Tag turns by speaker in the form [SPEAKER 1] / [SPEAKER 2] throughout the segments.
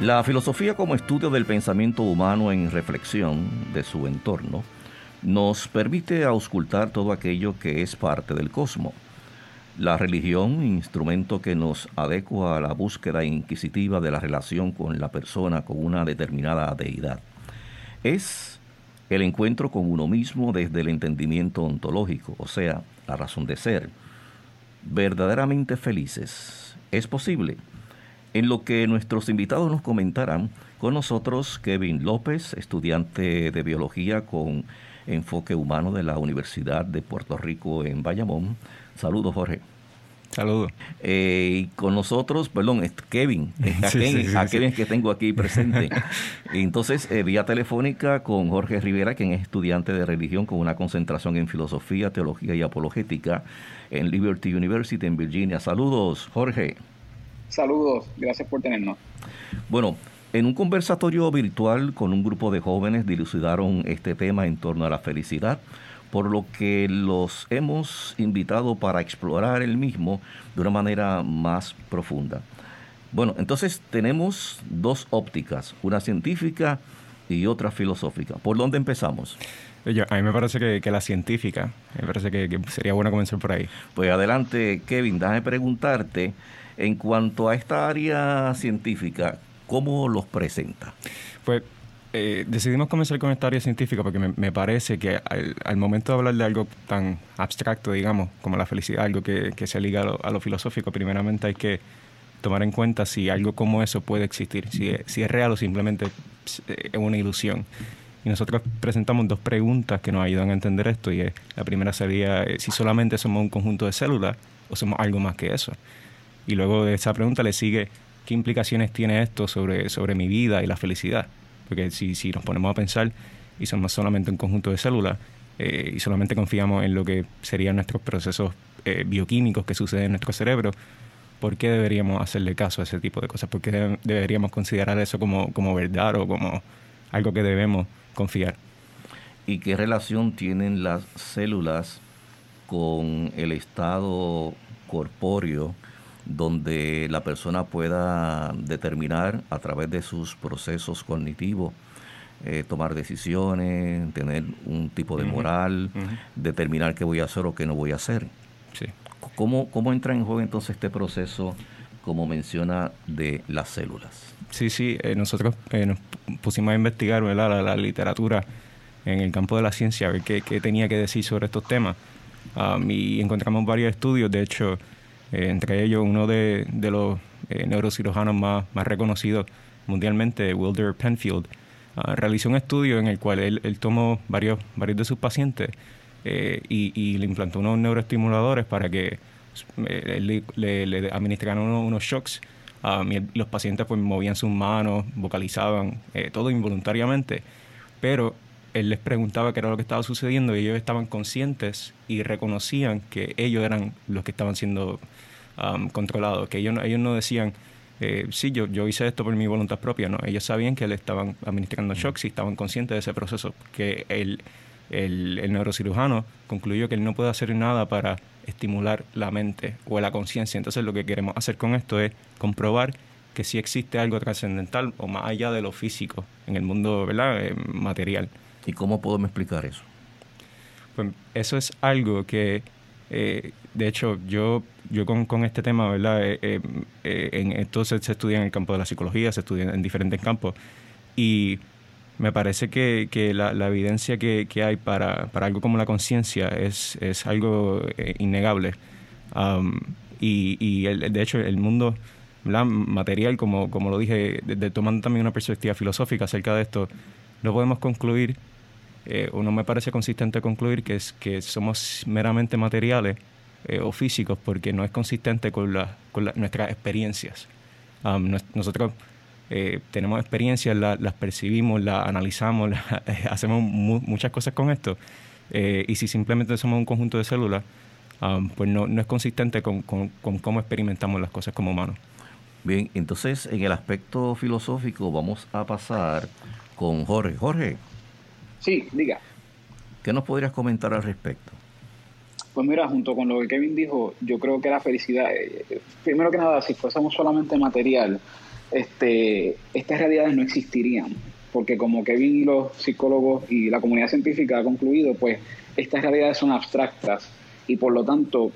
[SPEAKER 1] La filosofía como estudio del pensamiento humano en reflexión de su entorno nos permite auscultar todo aquello que es parte del cosmos. La religión, instrumento que nos adecua a la búsqueda inquisitiva de la relación con la persona con una determinada deidad. Es el encuentro con uno mismo desde el entendimiento ontológico, o sea, la razón de ser. Verdaderamente felices. ¿Es posible? En lo que nuestros invitados nos comentarán, con nosotros Kevin López, estudiante de biología con enfoque humano de la Universidad de Puerto Rico en Bayamón. Saludos, Jorge.
[SPEAKER 2] Saludos.
[SPEAKER 1] Eh, y con nosotros, perdón, Kevin, a, Kevin, que tengo aquí presente. Entonces, eh, vía telefónica con Jorge Rivera, quien es estudiante de religión con una concentración en filosofía, teología y apologética en Liberty University en Virginia. Saludos, Jorge.
[SPEAKER 3] Saludos, gracias por tenernos.
[SPEAKER 1] Bueno, en un conversatorio virtual con un grupo de jóvenes dilucidaron este tema en torno a la felicidad, por lo que los hemos invitado para explorar el mismo de una manera más profunda. Bueno, entonces tenemos dos ópticas, una científica y otra filosófica. ¿Por dónde empezamos?
[SPEAKER 2] a mí me parece que, la científica, me parece que, que, sería bueno comenzar por ahí.
[SPEAKER 1] Pues adelante, Kevin, déjame preguntarte, en cuanto a esta área científica, ¿cómo los presenta?
[SPEAKER 2] Pues eh, decidimos comenzar con esta área científica porque me, parece que al, momento de hablar de algo tan abstracto, digamos, como la felicidad, algo que, se liga a lo, filosófico, primeramente hay que tomar en cuenta si algo como eso puede existir, si, es real o simplemente es una ilusión. Y nosotros presentamos dos preguntas que nos ayudan a entender esto. Y la primera sería eh, si solamente somos un conjunto de células o somos algo más que eso. Y luego de esa pregunta le sigue, ¿qué implicaciones tiene esto sobre, sobre mi vida y la felicidad? Porque si, si nos ponemos a pensar y somos solamente un conjunto de células eh, y solamente confiamos en lo que serían nuestros procesos eh, bioquímicos que suceden en nuestro cerebro, ¿por qué deberíamos hacerle caso a ese tipo de cosas? ¿Por qué deberíamos considerar eso como, como verdad o como algo que debemos confiar?
[SPEAKER 1] ¿Y qué relación tienen las células con el estado corpóreo donde la persona pueda determinar a través de sus procesos cognitivos, eh, tomar decisiones, tener un tipo de moral, determinar qué voy a hacer o qué no voy a hacer. Sí. ¿Cómo, ¿Cómo entra en juego entonces este proceso, como menciona, de las células?
[SPEAKER 2] Sí, sí, eh, nosotros eh, nos pusimos a investigar La, literatura en el campo de la ciencia, a ver qué, tenía que decir sobre estos temas. Um, y encontramos varios estudios, de hecho, eh, entre ellos uno de, los eh, neurocirujanos más, reconocidos mundialmente, Wilder Penfield, ah, realizó un estudio en el cual él, tomó varios, varios de sus pacientes eh, y, le implantó unos neuroestimuladores para que le, administraran unos, shocks. Ah, los pacientes pues movían sus manos, vocalizaban, todo involuntariamente, pero él les preguntaba qué era lo que estaba sucediendo y ellos estaban conscientes y reconocían que ellos eran los que estaban siendo um, controlados, que ellos, ellos no decían, eh, sí, yo, yo hice esto por mi voluntad propia, no, ellos sabían que le estaban administrando shocks y estaban conscientes de ese proceso, que el, el, neurocirujano concluyó que él no puede hacer nada para estimular la mente o la conciencia. Entonces lo que queremos hacer con esto es comprobar que sí existe algo trascendental o más allá de lo físico en el mundo ¿verdad? Eh, material.
[SPEAKER 1] ¿Y cómo podemos explicar eso?
[SPEAKER 2] Pues eso es algo que, eh, de hecho, yo, yo con, con este tema, ¿verdad? Eh, eh, en, entonces se estudia en el campo de la psicología, se estudia en diferentes campos, y me parece que, que la, la, evidencia que, que, hay para, para algo como la conciencia es, es algo innegable. Um, y, y el, de hecho, el mundo material, como, como lo dije, de, tomando también una perspectiva filosófica acerca de esto, no podemos concluir eh, o no me parece consistente concluir que, es, que somos meramente materiales eh, o físicos porque no es consistente con, con nuestras experiencias. nosotros eh, tenemos experiencias, las percibimos, las analizamos, hacemos muchas cosas con esto. y si simplemente somos un conjunto de células, pues no, no, es consistente con, con, con, cómo experimentamos las cosas como humanos.
[SPEAKER 1] Bien, entonces en el aspecto filosófico vamos a pasar con Jorge. Jorge,
[SPEAKER 3] Sí, diga.
[SPEAKER 1] ¿Qué nos podrías comentar al respecto?
[SPEAKER 3] Pues mira, junto con lo que Kevin dijo, yo creo que la felicidad, eh, primero que nada, si fuésemos solamente material, este, estas realidades no existirían, porque como Kevin y los psicólogos y la comunidad científica ha concluido, pues estas realidades son abstractas y por lo tanto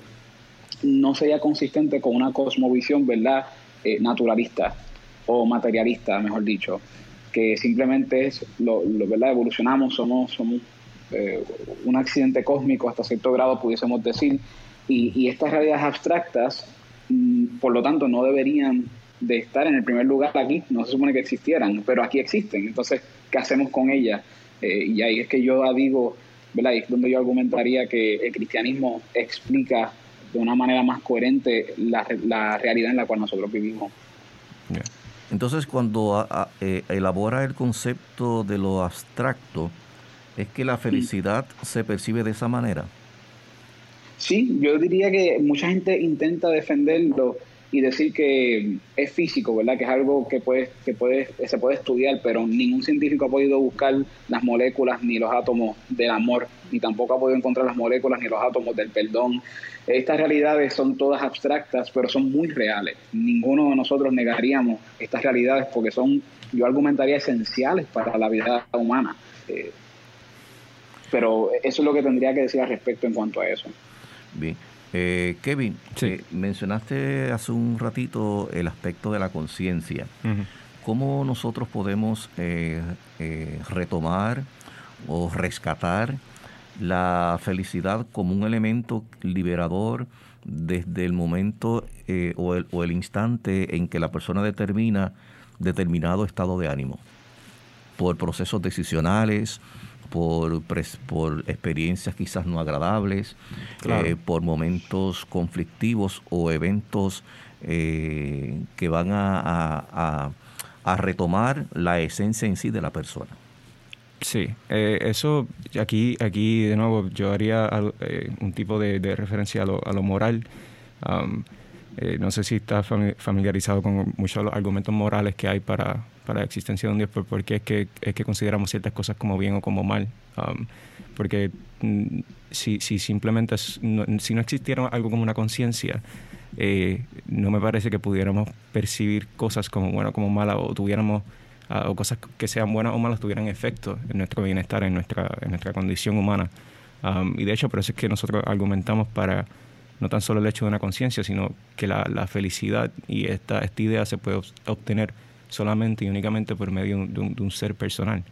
[SPEAKER 3] no sería consistente con una cosmovisión, ¿verdad?, eh, naturalista o materialista, mejor dicho, que simplemente es, lo, ¿verdad?, evolucionamos, somos, somos eh, un accidente cósmico hasta cierto grado, pudiésemos decir, y, estas realidades abstractas, mm, por lo tanto, no deberían de estar en el primer lugar aquí, no se supone que existieran, pero aquí existen, entonces, ¿qué hacemos con ellas? Eh, y ahí es que yo digo, ¿verdad? es donde yo argumentaría que el cristianismo explica de una manera más coherente la, la realidad en la cual nosotros vivimos.
[SPEAKER 1] Entonces, cuando eh, elabora el concepto de lo abstracto, ¿es que la felicidad se percibe de esa manera?
[SPEAKER 3] Sí, yo diría que mucha gente intenta defenderlo y decir que es físico, ¿verdad? Que es algo que, puede, que puede, se puede estudiar, pero ningún científico ha podido buscar las moléculas ni los átomos del amor, ni tampoco ha podido encontrar las moléculas ni los átomos del perdón. Estas realidades son todas abstractas, pero son muy reales. Ninguno de nosotros negaríamos estas realidades porque son, yo argumentaría, esenciales para la vida humana. Eh, pero eso es lo que tendría que decir al respecto en cuanto a eso.
[SPEAKER 1] Bien. Eh, Kevin, eh, mencionaste hace un ratito el aspecto de la conciencia. ¿Cómo nosotros podemos eh, retomar o rescatar la felicidad como un elemento liberador desde el momento o el, o, el, instante en que la persona determina determinado estado de ánimo? Por procesos decisionales, por, por experiencias quizás no agradables, eh, por momentos conflictivos o eventos eh, que van a, a, retomar la esencia en sí de la persona.
[SPEAKER 2] Sí, eh, eso aquí, aquí de nuevo yo haría un tipo de, referencia a lo, a lo moral. no sé si estás familiarizado con muchos de los argumentos morales que hay para, para la existencia de un Dios, porque es que, es que consideramos ciertas cosas como bien o como mal. Um, porque mm, si, si simplemente no, si no existiera algo como una conciencia, eh, no me parece que pudiéramos percibir cosas como buenas o como malas o tuviéramos ah, o cosas que sean buenas o malas tuvieran efecto en nuestro bienestar, en nuestra, en nuestra condición humana. Um, y de hecho, por eso es que nosotros argumentamos para no tan solo el hecho de una conciencia, sino que la, la, felicidad y esta, esta idea se puede obtener solamente y únicamente por medio de un, ser personal.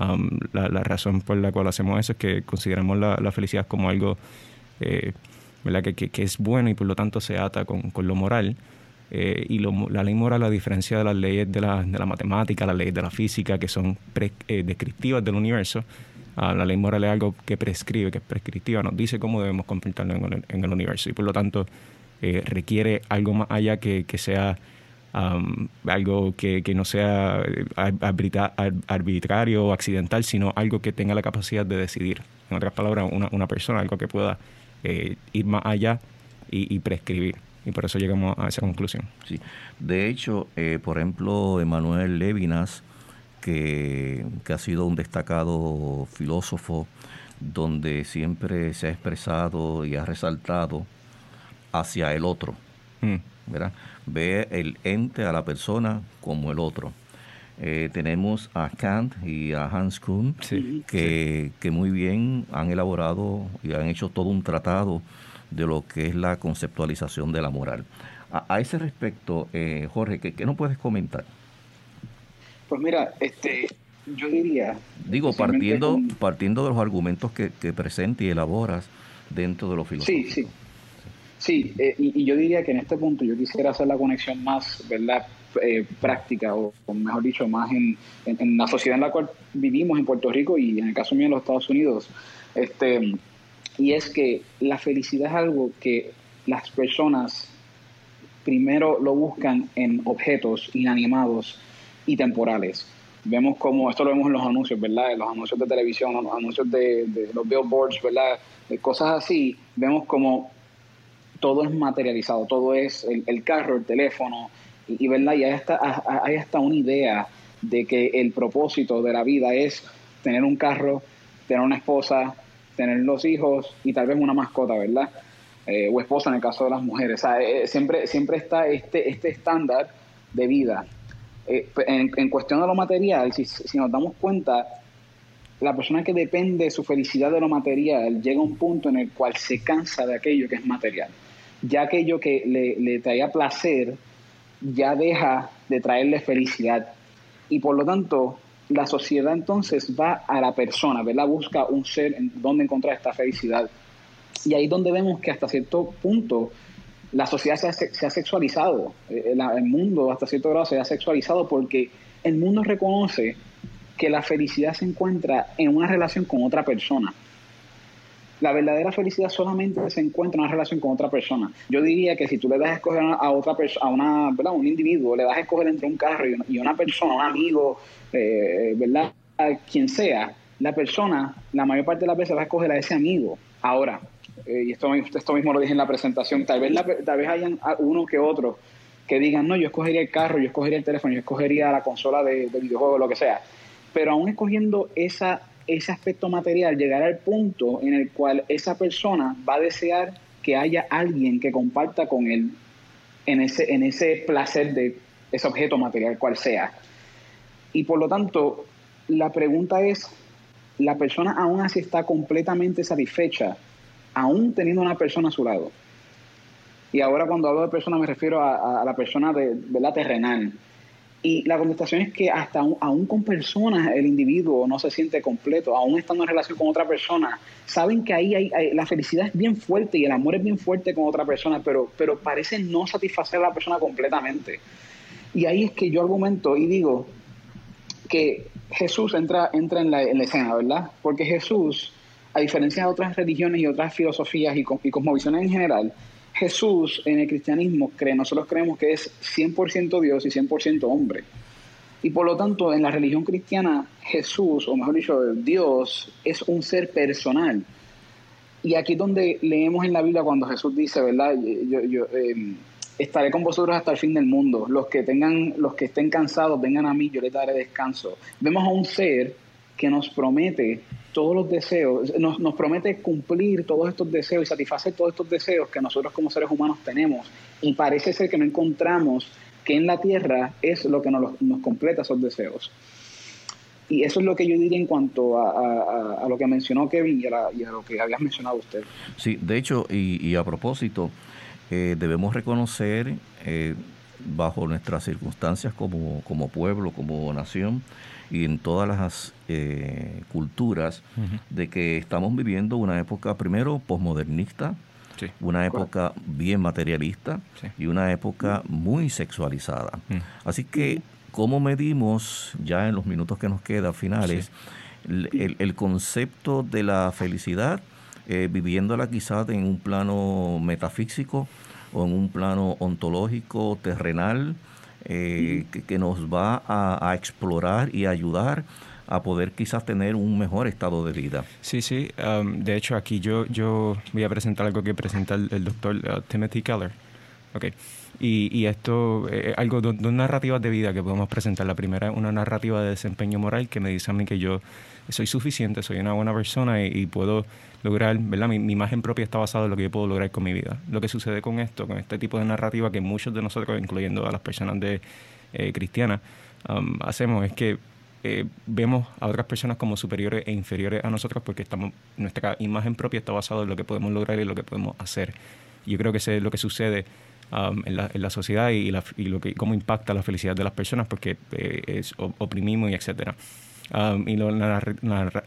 [SPEAKER 2] Um, la, razón por la cual hacemos eso es que consideramos la, felicidad como algo eh. Que, es bueno y por lo tanto se ata con, lo moral. Eh, y la ley moral, a diferencia de las leyes de la, matemática, las leyes de la física, que son eh, descriptivas del universo, uh, la ley moral es algo que prescribe, que es prescriptiva, nos dice cómo debemos comportarnos en el, universo. Y por lo tanto requiere algo más allá que sea algo que, que, no sea eh, arbitrario o accidental, sino algo que tenga la capacidad de decidir. En otras palabras, una, una persona, algo que pueda eh, ir más allá y, prescribir. Y por eso llegamos a esa conclusión.
[SPEAKER 1] Sí. De hecho, eh, por ejemplo, Emanuel Levinas, que, que ha sido un destacado filósofo, donde siempre se ha expresado y ha resaltado hacia el otro. Mm. ¿Verdad? ve el ente a la persona como el otro. Eh, tenemos a Kant y a Hans Kuhn, que, que, muy bien han elaborado y han hecho todo un tratado de lo que es la conceptualización de la moral. A, ese respecto, eh, Jorge, ¿qué, ¿qué, nos puedes comentar?
[SPEAKER 3] Pues mira, este, yo diría...
[SPEAKER 1] Digo, partiendo, partiendo de los argumentos que, que presentas y elaboras dentro de los filósofos.
[SPEAKER 3] Sí, sí. Sí, eh, y, yo diría que en este punto yo quisiera hacer la conexión más, ¿verdad? Eh, práctica, o, mejor dicho, más en, la sociedad en la cual vivimos en Puerto Rico y en el caso mío en los Estados Unidos. Este, y es que la felicidad es algo que las personas primero lo buscan en objetos inanimados y temporales. Vemos como, esto lo vemos en los anuncios, ¿verdad? En los anuncios de televisión, en los anuncios de, los billboards, ¿verdad? Cosas así, vemos como todo es materializado, todo es el, carro, el teléfono, y, ¿verdad? y hay hasta, hay hasta una idea de que el propósito de la vida es tener un carro, tener una esposa, tener los hijos y tal vez una mascota, ¿verdad? Eh, o esposa en el caso de las mujeres. Sea, eh, siempre, siempre está este, este estándar de vida. eh, en, cuestión de lo material, si, si nos damos cuenta, la persona que depende de su felicidad de lo material llega a un punto en el cual se cansa de aquello que es material. Ya aquello que le, le traía placer ya deja de traerle felicidad. Y por lo tanto, la sociedad entonces va a la persona, ¿verdad? Busca un ser en donde encontrar esta felicidad. Y ahí es donde vemos que hasta cierto punto la sociedad se ha, sexualizado, eh, el, mundo hasta cierto grado se ha sexualizado porque el mundo reconoce que la felicidad se encuentra en una relación con otra persona. La verdadera felicidad solamente se encuentra en una relación con otra persona. Yo diría que si tú le das a escoger a otra persona, a una, ¿verdad? un individuo, le das a escoger entre un carro y una, persona, un amigo, eh, ¿verdad? quien sea, la persona, la mayor parte de las veces va a escoger a ese amigo. Ahora, eh, y esto, esto mismo lo dije en la presentación, tal vez, tal vez hayan uno que otro que digan, no, yo escogería el carro, yo escogería el teléfono, yo escogería la consola de, de videojuegos, lo que sea. Pero aún escogiendo esa, ese aspecto material, llegar al punto en el cual esa persona va a desear que haya alguien que comparta con él en ese, en ese placer de ese objeto material, cual sea. Y por lo tanto, la pregunta es, ¿la persona aún así está completamente satisfecha aún teniendo una persona a su lado. Y ahora cuando hablo de persona me refiero a, la persona de, la terrenal. Y la contestación es que hasta aún, con personas el individuo no se siente completo, aún estando en relación con otra persona, saben que ahí hay, la felicidad es bien fuerte y el amor es bien fuerte con otra persona, pero, pero parece no satisfacer a la persona completamente. Y ahí es que yo argumento y digo que Jesús entra, entra en, la, la escena, ¿verdad? Porque Jesús a diferencia de otras religiones y otras filosofías y, cosmovisiones en general, Jesús en el cristianismo cree, nosotros creemos que es 100% Dios y 100% hombre. Y por lo tanto, en la religión cristiana, Jesús, o mejor dicho, Dios, es un ser personal. Y aquí es donde leemos en la Biblia cuando Jesús dice, ¿verdad? Yo, em, estaré con vosotros hasta el fin del mundo. Los que tengan, los que estén cansados, vengan a mí, yo les daré descanso. Vemos a un ser que nos promete todos los deseos, nos, nos, promete cumplir todos estos deseos y satisfacer todos estos deseos que nosotros como seres humanos tenemos. Y parece ser que no encontramos que en la tierra es lo que nos, nos completa esos deseos. Y eso es lo que yo diría en cuanto a, a, lo que mencionó Kevin y a, y a, lo que habías mencionado usted.
[SPEAKER 1] Sí, de hecho, y, y a propósito, eh, debemos reconocer, eh, bajo nuestras circunstancias como, como pueblo, como nación, y en todas las eh, culturas de que estamos viviendo una época primero posmodernista, una época bien materialista y una época muy sexualizada. Así que, ¿cómo medimos ya en los minutos que nos quedan finales el, concepto de la felicidad, eh, viviéndola quizás en un plano metafísico o en un plano ontológico, terrenal? Eh, que, nos va a, explorar y ayudar a poder quizás tener un mejor estado de vida.
[SPEAKER 2] Sí, sí. Um, de hecho, aquí yo, yo voy a presentar algo que presenta el, doctor uh, Timothy Keller. Okay. Y, y esto es eh, algo, dos, narrativas de vida que podemos presentar. La primera es una narrativa de desempeño moral que me dice a mí que yo soy suficiente, soy una buena persona y, puedo lograr, ¿verdad? Mi, imagen propia está basada en lo que yo puedo lograr con mi vida. Lo que sucede con esto, con este tipo de narrativa que muchos de nosotros, incluyendo a las personas de eh, cristianas, um, hacemos es que eh, vemos a otras personas como superiores e inferiores a nosotros porque estamos, nuestra imagen propia está basada en lo que podemos lograr y lo que podemos hacer. Yo creo que eso es lo que sucede um, en, la, en, la, sociedad y, y, lo que, cómo impacta la felicidad de las personas porque eh, es, oprimimos y etcétera. Um, y la,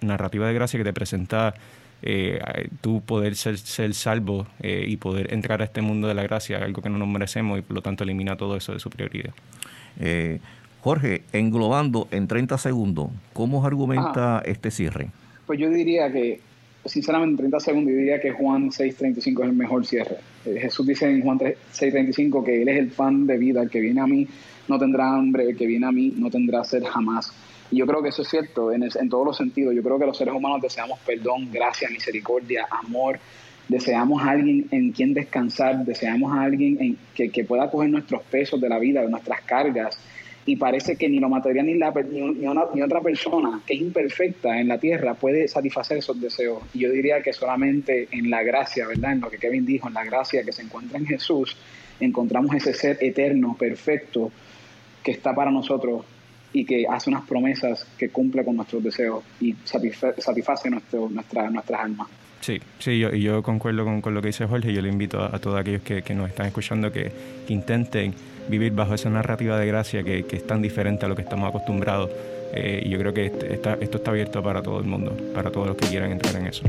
[SPEAKER 2] narrativa de gracia que te presenta eh, tú poder ser, ser salvo eh, y poder entrar a este mundo de la gracia, algo que no nos merecemos y por lo tanto elimina todo eso de su prioridad.
[SPEAKER 1] Eh, Jorge, englobando en 30 segundos, ¿cómo argumenta este cierre?
[SPEAKER 3] Pues yo diría que, sinceramente, en 30 segundos, yo diría que Juan 6.35 es el mejor cierre. Eh, Jesús dice en Juan 6.35 que Él es el pan de vida, el que viene a mí no tendrá hambre, el que viene a mí no tendrá sed jamás. Y yo creo que eso es cierto en, en todos los sentidos. Yo creo que los seres humanos deseamos perdón, gracia, misericordia, amor. Deseamos a alguien en quien descansar, deseamos a alguien en, que, que, pueda coger nuestros pesos de la vida, de nuestras cargas. Y parece que ni lo material ni, la, ni, ni, otra persona que es imperfecta en la tierra puede satisfacer esos deseos. Y yo diría que solamente en la gracia, ¿verdad? En lo que Kevin dijo, en la gracia que se encuentra en Jesús, encontramos ese ser eterno, perfecto, que está para nosotros y que hace unas promesas que cumple con nuestros deseos y satisface nuestro, nuestra, nuestras almas.
[SPEAKER 2] Sí, sí, yo, y yo concuerdo con, lo que dice Jorge. Yo le invito a, todos aquellos que, nos están escuchando que, intenten vivir bajo esa narrativa de gracia que, es tan diferente a lo que estamos acostumbrados. Eh, y yo creo que este, esto está abierto para todo el mundo, para todos los que quieran entrar en eso.